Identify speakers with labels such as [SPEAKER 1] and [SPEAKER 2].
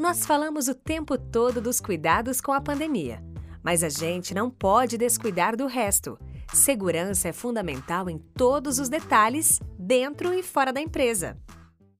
[SPEAKER 1] Nós falamos o tempo todo dos cuidados com a pandemia, mas a gente não pode descuidar do resto. Segurança é fundamental em todos os detalhes, dentro e fora da empresa.